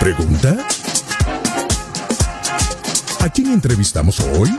¿Pregunta? ¿A quién entrevistamos hoy?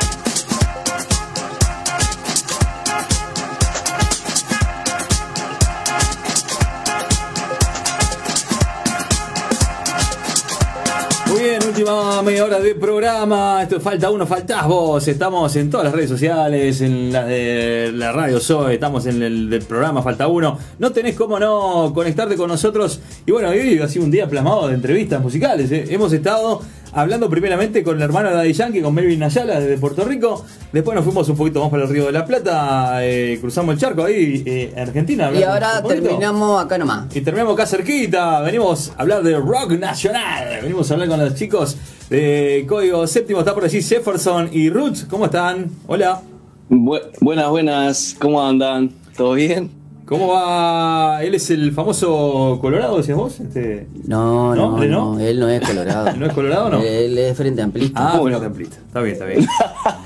Última media hora de programa. Esto es falta uno, faltás vos. Estamos en todas las redes sociales, en la de la radio Zoe, estamos en el programa Falta uno. No tenés cómo no conectarte con nosotros. Y bueno, hoy ha sido un día plasmado de entrevistas musicales. ¿eh? Hemos estado hablando primeramente con el hermano de Daddy Yankee, con Melvin Ayala desde Puerto Rico. Después nos fuimos un poquito más para el Río de la Plata, eh, cruzamos el charco ahí eh, en Argentina. Y ahora terminamos acá nomás. Y terminamos acá cerquita, venimos a hablar de rock nacional, venimos a hablar con los chicos de Código Séptimo, está por allí Jefferson y Roots, ¿cómo están? Hola, Bu- buenas, buenas, ¿cómo andan? ¿Todo bien? ¿Cómo va? Él es el famoso Colorado, decías vos, este, No, ¿No? no, ¿Le no, él no es colorado. ¿no es Colorado o no? Él es frente amplista. Ah, bueno. bueno, templista, está bien, está bien.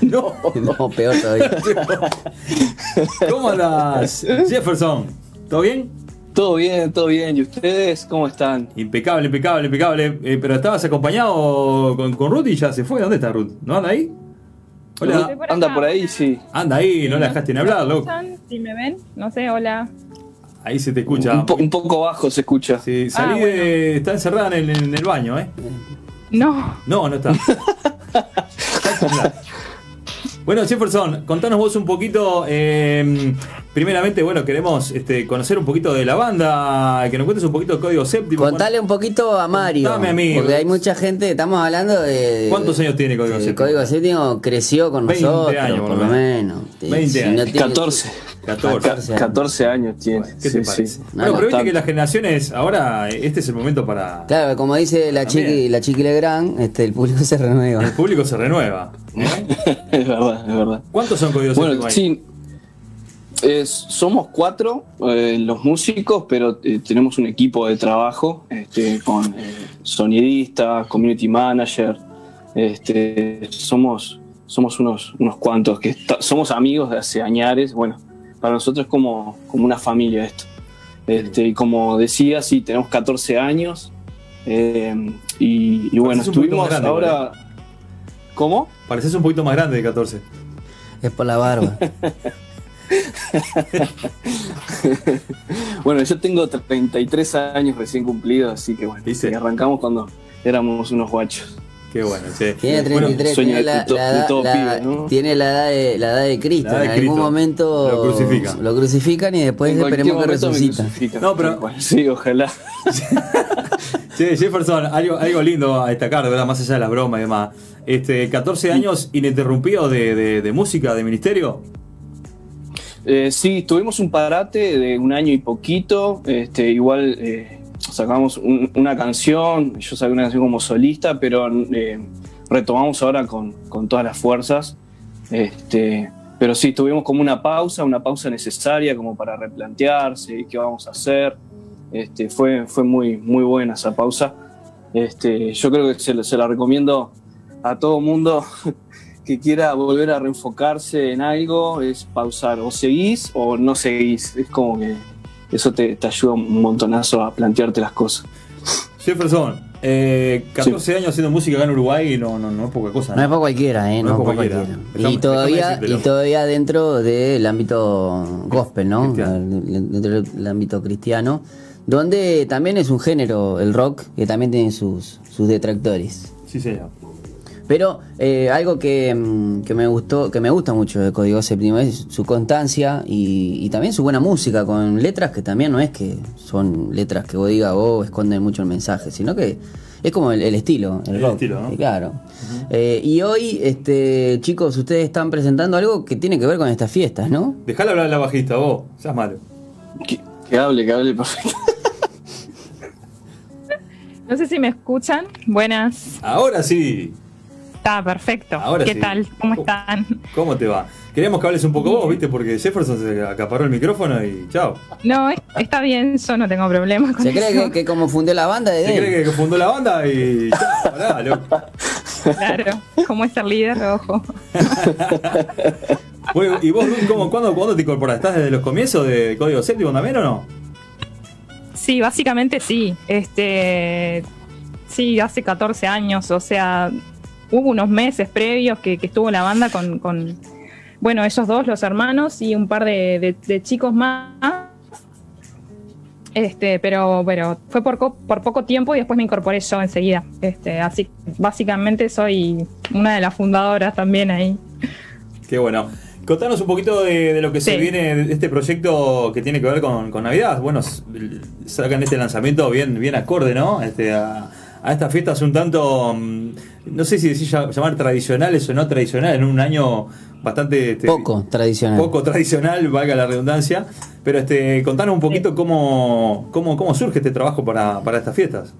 no, No, peor todavía. ¿Cómo andas, Jefferson? ¿Todo bien? Todo bien, todo bien. ¿Y ustedes cómo están? Impecable, impecable, impecable. Eh, pero estabas acompañado con, con Ruth y ya se fue. ¿Dónde está Ruth? ¿No anda ahí? Hola. Por ¿Anda por ahí? Sí. Anda ahí, no la dejaste ni hablar, ¿Me loco. Si me ven, no sé, hola. Ahí se te escucha. Un, po- un poco bajo se escucha. Sí, salí Ah, bueno. de- Está encerrada en el, en el baño, ¿eh? No, No, no está. bueno, Jefferson, contanos vos un poquito. eh, primeramente, bueno, queremos este, conocer un poquito de la banda, que nos cuentes un poquito de Código Séptimo. Contale un poquito a Mario. Contame a mí. Porque hay mucha gente, estamos hablando de. ¿Cuántos años tiene Código el Séptimo? Código Séptimo creció con 20 nosotros, años, por por lo lo menos. 20 no años. tiene- 14. 14. 14 años. 14 años tiene. ¿Qué te Sí, parece? sí. Bueno, pero viste que las generaciones, ahora, este es el momento para. Claro, como dice la También. chiqui, la chiqui Legrand, este, el público se renueva. El público se renueva. ¿eh? es verdad, es verdad. ¿Cuántos son Código Bueno, sí. es- somos cuatro eh, los músicos, pero eh, tenemos un equipo de trabajo este, con eh, sonidistas, community manager. Este, somos, somos unos, unos cuantos que somos amigos de hace añares. Bueno, para nosotros es como, como una familia esto. Este, y como decía, sí, tenemos 14 años. eh, y, y bueno, estuvimos grande, ahora. ¿Cómo? Pareces un poquito más grande de 14. Es por la barba. Bueno, yo tengo 33 años recién cumplidos, así que bueno, sí, arrancamos cuando éramos unos guachos. Qué bueno, che. Tiene Bueno, 33, sueño tiene, la, edad- todo la- pibe, ¿no? tiene la edad de, la edad de Cristo. La edad de en algún Cristo. momento Lo crucifican. lo crucifican y después En esperemos que resucita. No, pero-. Sí, ojalá. Che, Jefferson, algo, algo lindo a destacar, de verdad, más allá de las bromas y demás. Este, 14 años ininterrumpidos de, de- de música, de ministerio. Eh, sí, tuvimos un parate de un año y poquito. Este, igual eh, sacamos un- una canción, yo saqué una canción como solista, pero eh, retomamos ahora con, con todas las fuerzas. Este, pero sí, tuvimos como una pausa, una pausa necesaria como para replantearse qué vamos a hacer. Este, fue, fue muy, muy buena esa pausa. Este, yo creo que se, se la recomiendo a todo mundo que quiera volver a reenfocarse en algo, es pausar. O seguís o no seguís. Es como que eso te, te ayuda un montonazo a plantearte las cosas. Jefferson, eh, 14 años haciendo música acá en Uruguay no, no, no es poca cosa. No es para cualquiera, ¿eh? No No, es para cualquiera. cualquiera. Y, todavía, y todavía dentro del ámbito gospel, ¿no? Cristiano. Dentro del ámbito cristiano, donde también es un género, el rock, que también tiene sus, sus detractores. Sí, señor. Pero eh, algo que, mm, que me gustó, que me gusta mucho de Código Séptimo es su constancia y, y también su buena música, con letras que también no es que son letras que vos digas, oh, esconden mucho el mensaje, sino que es como el, el estilo, el, El rock. estilo, ¿no? Eh, Claro. Eh, y hoy, este, chicos, ustedes están presentando algo que tiene que ver con estas fiestas, ¿no? Dejala hablar a la bajista, vos, seas malo. Que, que hable, que hable perfecto. no sé si me escuchan. Buenas. Ahora sí. Está perfecto. Ahora ¿Qué sí. tal? ¿Cómo están? ¿Cómo te va? Queríamos que hables un poco vos, ¿viste? Porque Jefferson se acaparó el micrófono y chao. No, es- está bien, yo no tengo problema con Se cree eso. que, que como fundió la banda de Se él. cree que fundó la banda y chao, pará, loco. Claro, cómo es ser líder, ojo. Bueno, ¿Y vos, cómo, cuándo, cuándo te incorporas? ¿Estás desde los comienzos de Código Séptimo también o no? Sí, básicamente sí. Este sí, hace 14 años, o sea, hubo unos meses previos que, que estuvo la banda con, con, bueno, ellos dos, los hermanos, y un par de, de- de chicos más. Este, pero bueno, fue por, por poco tiempo y después me incorporé yo enseguida. Este, así que básicamente soy una de las fundadoras también ahí. Qué bueno. Contanos un poquito de, de lo que se viene de este proyecto que tiene que ver con, con Navidad. Bueno, sacan este lanzamiento bien, bien acorde, ¿no? Este, a, a estas fiestas un tanto, mm, no sé si decir llamar tradicionales o no tradicionales, en un año bastante... este, Poco tradicional. Poco tradicional, valga la redundancia. Pero este, contanos un poquito cómo, cómo, cómo surge este trabajo para, para estas fiestas.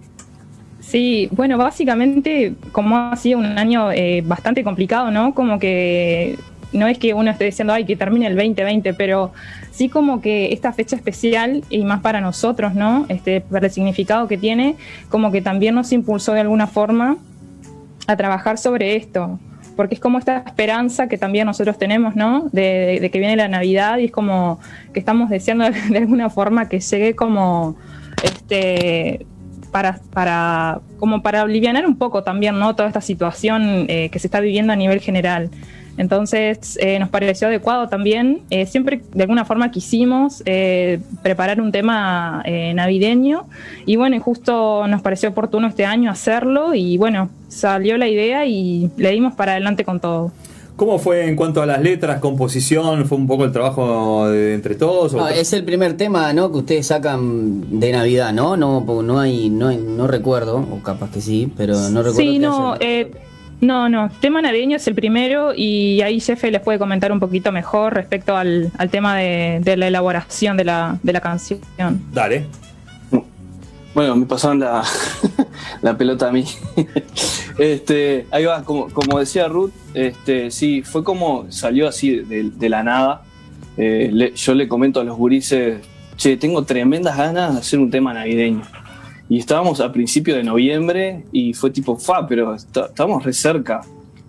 Sí, bueno, básicamente, como ha sido un año eh, bastante complicado, ¿no? Como que no es que uno esté diciendo, ay, que termine el 2020, pero sí como que esta fecha especial, y más para nosotros, ¿no? Este, por el significado que tiene, como que también nos impulsó de alguna forma a trabajar sobre esto. Porque es como esta esperanza que también nosotros tenemos, ¿no? De que viene la Navidad y es como que estamos deseando de alguna forma que llegue como este para, para como para aliviar un poco también, ¿no? Toda esta situación eh, que se está viviendo a nivel general. Entonces eh, nos pareció adecuado también. eh, siempre de alguna forma quisimos eh, preparar un tema eh, navideño y bueno, y justo nos pareció oportuno este año hacerlo y bueno, salió la idea y le dimos para adelante con todo. ¿Cómo fue en cuanto a las letras, composición? ¿Fue un poco el trabajo de entre todos? o- es el primer tema, ¿no? Que ustedes sacan de Navidad, ¿no? No, no hay, no, hay- no recuerdo, o capaz que sí, pero no recuerdo. Sí, no, eh, no, no. Tema navideño es el primero y ahí Jefe les puede comentar un poquito mejor respecto al, al tema de, de la elaboración de la, de la canción. Dale. Bueno, me pasaron la, la pelota a mí. este, ahí va, como, como decía Ruth, este, sí, fue como salió así de, de la nada. Eh, le- yo le comento a los gurises, che, tengo tremendas ganas de hacer un tema navideño. Y estábamos a principios de noviembre y fue tipo, fa, pero está- estamos re cerca.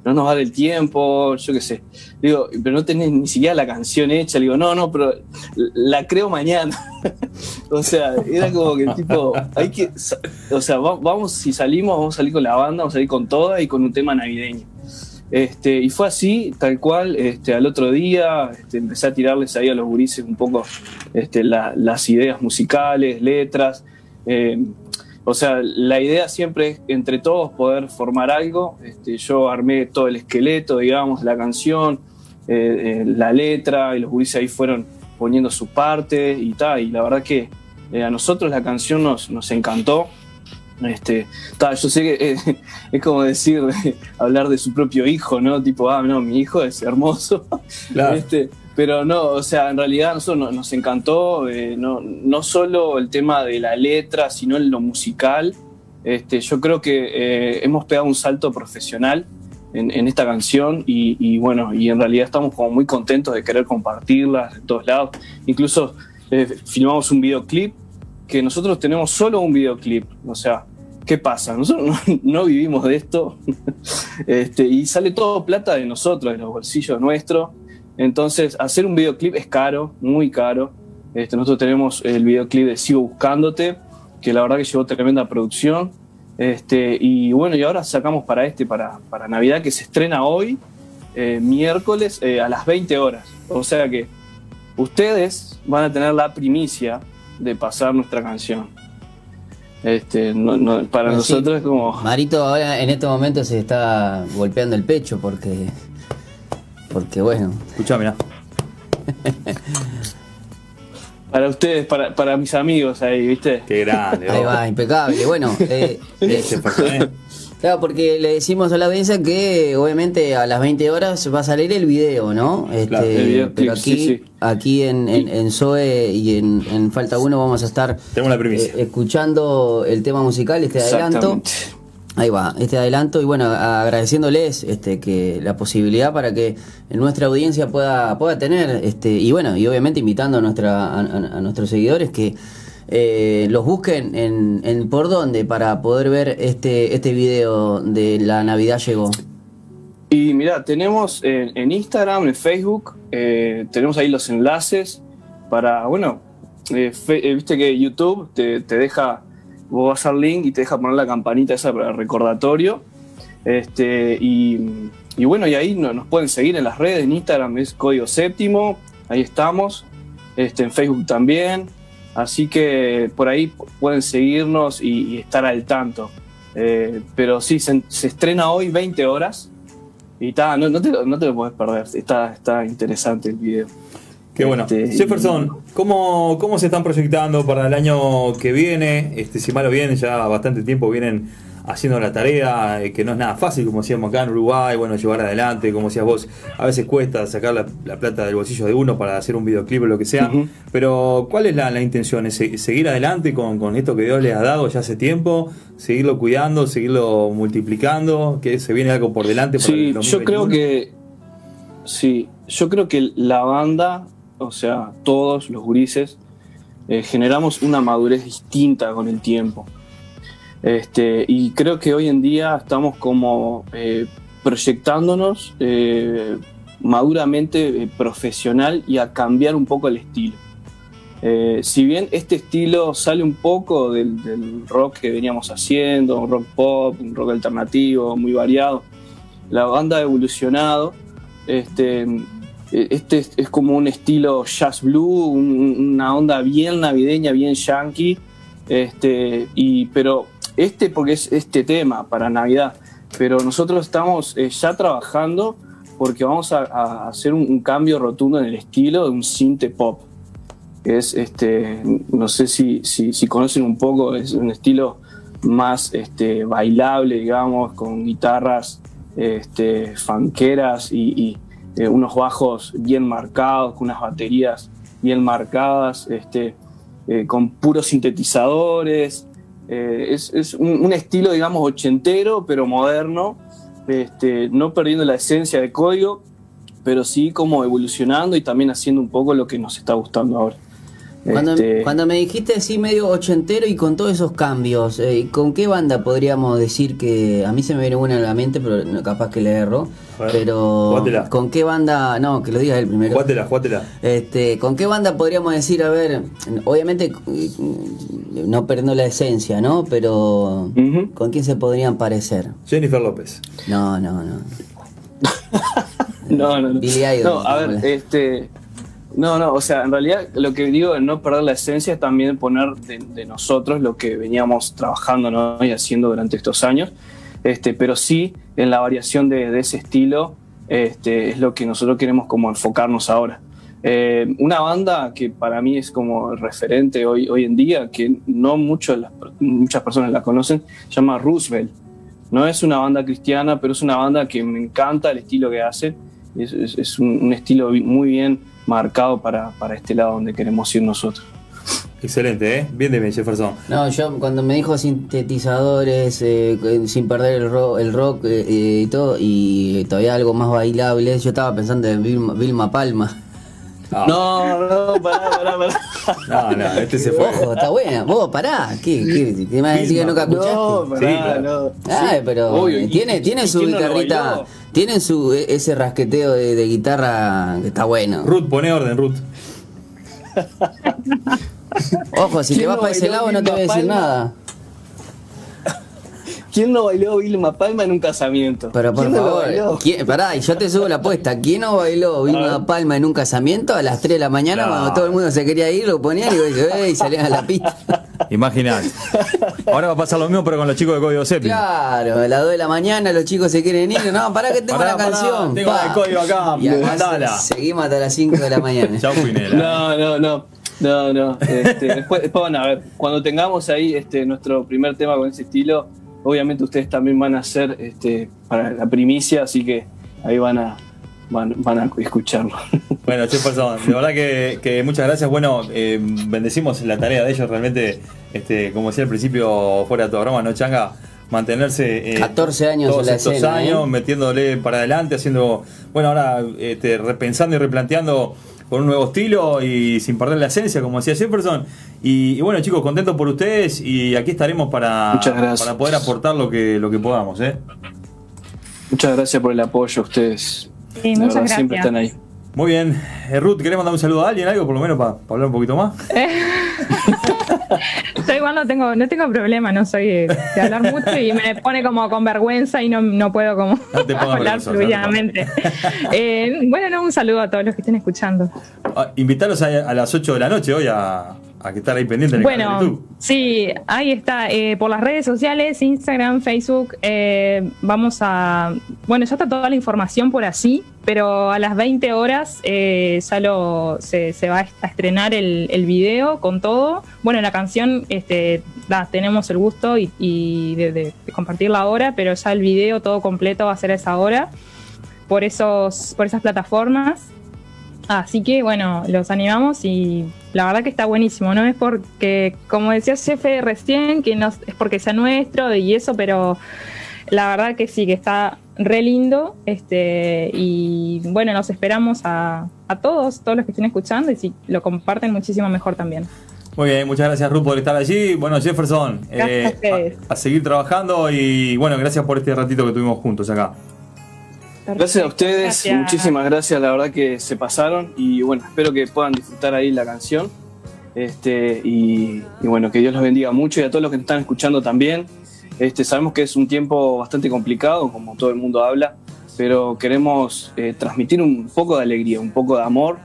No nos va el tiempo, yo qué sé. Digo, pero no tenés ni siquiera la canción hecha. Le digo, no, no, pero la creo mañana. O sea, era como que tipo, hay que, o sea, va- vamos, si salimos, vamos a salir con la banda, vamos a salir con toda y con un tema navideño. Este, y fue así, tal cual, este, al otro día este, empecé a tirarles ahí a los gurises un poco este, la- las ideas musicales, letras. Eh, o sea, la idea siempre es entre todos poder formar algo. Este, yo armé todo el esqueleto, digamos, la canción, eh, eh, la letra, y los gurises ahí fueron poniendo su parte y tal. Y la verdad que eh, a nosotros la canción nos, nos encantó. Este, ta, yo sé que es como decir, hablar de su propio hijo, ¿no? Tipo, ah, no, mi hijo es hermoso. Claro. Este, pero no, o sea, en realidad a nosotros nos, nos encantó, eh, no, no solo el tema de la letra, sino en lo musical. Este, yo creo que eh, hemos pegado un salto profesional en, en esta canción y, y bueno, y en realidad estamos como muy contentos de querer compartirla de todos lados. Incluso eh, filmamos un videoclip que nosotros tenemos solo un videoclip, o sea, ¿qué pasa? Nosotros no, no vivimos de esto este, y sale todo plata de nosotros, de los bolsillos nuestros. Entonces, hacer un videoclip es caro, muy caro. Este, nosotros tenemos el videoclip de Sigo Buscándote, que la verdad que llevó tremenda producción. Este, y bueno, y ahora sacamos para este, para, para Navidad, que se estrena hoy, eh, miércoles, eh, a las 20 horas. O sea que ustedes van a tener la primicia de pasar nuestra canción. Este, no- no- para Bueno, sí. nosotros es como... Marito ahora en este momento se está golpeando el pecho porque. Porque bueno. Escuchá, mirá. Para ustedes, para, para mis amigos ahí, ¿viste? Qué grande. Ahí va, impecable. Bueno, eh, eh, claro, porque le decimos a la audiencia que obviamente a las 20 horas va a salir el video, ¿no? Este, Claro, el videoclip, pero aquí, sí, sí. aquí en, en, en Zoe y en, en Falta 1 vamos a estar la eh, escuchando el tema musical, este adelanto. Ahí va, este adelanto y bueno, agradeciéndoles este, que la posibilidad para que nuestra audiencia pueda, pueda tener, este, y bueno, y obviamente invitando a, nuestra, a, nuestros seguidores que eh, los busquen en, por dónde para poder ver este, este video de La Navidad Llegó. Y mira, tenemos en, Instagram, en Facebook, eh, tenemos ahí los enlaces para, bueno, eh, viste que YouTube te, te deja vos vas al link y te deja poner la campanita esa para el recordatorio. Este, y, y bueno, y ahí no- nos pueden seguir en las redes, en Instagram es Código Séptimo, ahí estamos, este, en Facebook también, así que por ahí pu- pueden seguirnos y, estar al tanto. Eh, pero sí, se, estrena hoy 20 horas y ta, no, no, te, no te lo puedes perder, está, está interesante el video. Qué bueno. Este, Jefferson, ¿cómo, ¿cómo se están proyectando para el año que viene? Este, si malo viene, ya bastante tiempo vienen haciendo la tarea, eh, que no es nada fácil, como decíamos acá en Uruguay, bueno, llevar adelante, como decías vos, a veces cuesta sacar la, la plata del bolsillo de uno para hacer un videoclip o lo que sea, pero ¿cuál es la, la intención? ¿Es se- seguir adelante con, con esto que Dios les ha dado ya hace tiempo? ¿Seguirlo cuidando, seguirlo multiplicando? ¿Que se viene algo por delante? para Sí, el yo creo 2021? que. Sí, yo creo que la banda, o sea, todos los gurises, eh, generamos una madurez distinta con el tiempo. Este, y creo que hoy en día estamos como eh, proyectándonos eh, maduramente profesional y a cambiar un poco el estilo. Si bien este estilo sale un poco del, rock que veníamos haciendo, un rock pop, un rock alternativo, muy variado, la banda ha evolucionado. Este, este es, como un estilo jazz blue, un- una onda bien navideña, bien yankee. Este, y, pero este porque es este tema para Navidad. Pero nosotros estamos eh, ya trabajando porque vamos a, hacer un, cambio rotundo en el estilo de un synth pop. Es este, no sé si, si, conocen un poco, es un estilo más este, bailable, digamos, con guitarras este, fanqueras y, eh, unos bajos bien marcados, con unas baterías bien marcadas, este, eh, con puros sintetizadores. Eh, es un estilo, digamos, ochentero, pero moderno, este, no perdiendo la esencia de código, pero sí como evolucionando y también haciendo un poco lo que nos está gustando ahora. Cuando, Este, cuando me dijiste así medio ochentero y con todos esos cambios, eh, ¿con qué banda podríamos decir que a mí se me viene una a la mente, pero no, capaz que le erro? Pero jugátela. ¿con qué banda? No, que lo diga él primero. Jugátela, jugátela. Este, ¿con qué banda podríamos decir, a ver, obviamente eh, no perdiendo la esencia, ¿no? Pero. ¿con quién se podrían parecer? Jennifer López. No, no, no. No, no, no. Billy Idol, No, a ver, este. No, no, o sea, en realidad lo que digo de no perder la esencia es también poner de, de nosotros lo que veníamos trabajando ¿no? y haciendo durante estos años. Este, pero sí, en la variación de, de ese estilo, este, es lo que nosotros queremos como enfocarnos ahora. Eh, una banda que para mí es como referente hoy, hoy en día, que no muchos las- muchas personas la conocen, se llama Roosevelt. No es una banda cristiana, pero es una banda que me encanta el estilo que hace. Es, es- es un, un estilo muy bien marcado para, para este lado donde queremos ir nosotros. Excelente, ¿eh? Bien de bien, Jefferson. No, yo cuando me dijo sintetizadores, eh, eh, sin perder el rock, el rock eh, eh, y todo, y todavía algo más bailable, yo estaba pensando en Vilma, Vilma Palma. Ah, No, no, pará, pará, pará. no, no, este se fue. Ojo, está buena. Vos, pará. ¿Qué, qué, qué me vas a decir que nunca escuchaste? No, pará, Sí, claro. no. Ay, pero Obvio, tiene, y- tiene y su no guitarrita, bailó? tiene su ese rasqueteo de, de guitarra que está bueno. Ruth, pone orden, Ruth. Ojo, si te ¿Quién vas no para ese lado no te voy a decir Palma? nada. ¿Quién no bailó Vilma Palma en un casamiento? Pero por ¿Quién no favor, bailó? ¿quién- pará, y yo te subo la apuesta. ¿Quién no bailó Vilma Palma en un casamiento a las 3 de la mañana No. cuando todo el mundo se quería ir? Lo ponían y, yo, "Ey", y salían a la pista. Imaginate. Ahora va a pasar lo mismo, pero con los chicos de Código Séptimo. Claro, a las 2 de la mañana los chicos se quieren ir. No, pará que tengo Pará, la pará, canción. tengo pa. el código acá, Y acá seguimos hasta las 5 de la mañana. Chau, Pinela. No, no, no. No, no. Este, después, después van a ver. Cuando tengamos ahí este, nuestro primer tema con ese estilo, obviamente ustedes también van a hacer este, para la primicia, así que ahí van a, van, van a escucharlo. Bueno, Jefferson, de verdad que, que muchas gracias. Bueno, eh, bendecimos la tarea de ellos realmente, este, como decía al principio, fuera de toda broma, ¿no, Changa? Mantenerse eh, 14 años todos en la estos escena, años, ¿eh? metiéndole para adelante, haciendo, bueno, ahora este, repensando y replanteando con un nuevo estilo y sin perder la esencia, como decía Jefferson. Y, y bueno, chicos, contentos por ustedes y aquí estaremos para, para poder aportar lo que, lo que podamos, ¿eh? Muchas gracias por el apoyo a ustedes. Sí, La muchas verdad, Siempre gracias. están ahí. Muy bien. Eh, Ruth, ¿querés mandar un saludo a alguien, algo por lo menos para hablar un poquito más? Yo igual no tengo, no tengo problema, no soy de, de hablar mucho y me pone como con vergüenza y no, no puedo como No te pongas hablar fluidamente. Eh, bueno, no, un saludo a todos los que estén escuchando. Ah, Invitarlos a, a las 8 de la noche hoy a que estar ahí pendientes en el canal de Bueno, YouTube. sí, ahí está. eh, por las redes sociales, Instagram, Facebook, eh, vamos a... Bueno, ya está toda la información por así, pero a las 20 horas eh, ya lo- se, se va a estrenar el, el video con todo. Bueno, la canción, este, da, tenemos el gusto y, y de, de- de compartirla ahora, pero ya el video todo completo va a ser a esa hora por, esos, por esas plataformas. Así que bueno, los animamos y la verdad que está buenísimo. No es porque, como decía Jefe recién, que no es porque sea nuestro y eso, pero la verdad que sí, que está re lindo. Este, y bueno, nos esperamos a, a todos, todos los que estén escuchando, y si lo comparten muchísimo mejor también. Muy bien, muchas gracias Ruth por estar allí. Bueno, Jefferson, eh, Gracias a ustedes. a, a seguir trabajando y bueno, gracias por este ratito que tuvimos juntos acá. Gracias a ustedes, Gracias. muchísimas gracias, la verdad que se pasaron y bueno, espero que puedan disfrutar ahí la canción. Este, y, y bueno, que Dios los bendiga mucho y a todos los que están escuchando también. Este, sabemos que es un tiempo bastante complicado, como todo el mundo habla, pero queremos eh, transmitir un poco de alegría, un poco de amor,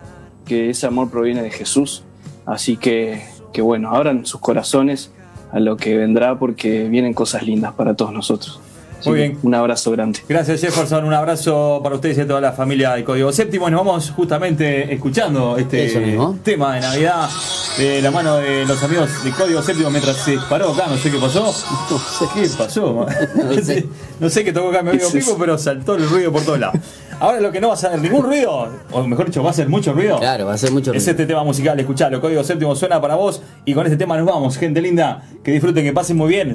que ese amor proviene de Jesús. Así que, que bueno, abran sus corazones a lo que vendrá porque vienen cosas lindas para todos nosotros. Así Muy bien. Un abrazo grande. Gracias Jefferson, un abrazo para ustedes y a toda la familia de Código Séptimo. Y nos vamos justamente escuchando este tema de Navidad de la mano de los amigos de Código Séptimo mientras se paró acá, no sé qué pasó. No sé qué pasó. No sé, no sé qué tocó acá mi amigo ¿Qué es Pico, pero saltó el ruido por todos lados. Ahora lo que no va a hacer ningún ruido, o mejor dicho, va a hacer mucho ruido. Claro, va a ser mucho Es ruido. este tema musical, escuchalo, Código Séptimo suena para vos y con este tema nos vamos, gente linda, que disfruten, que pasen muy bien.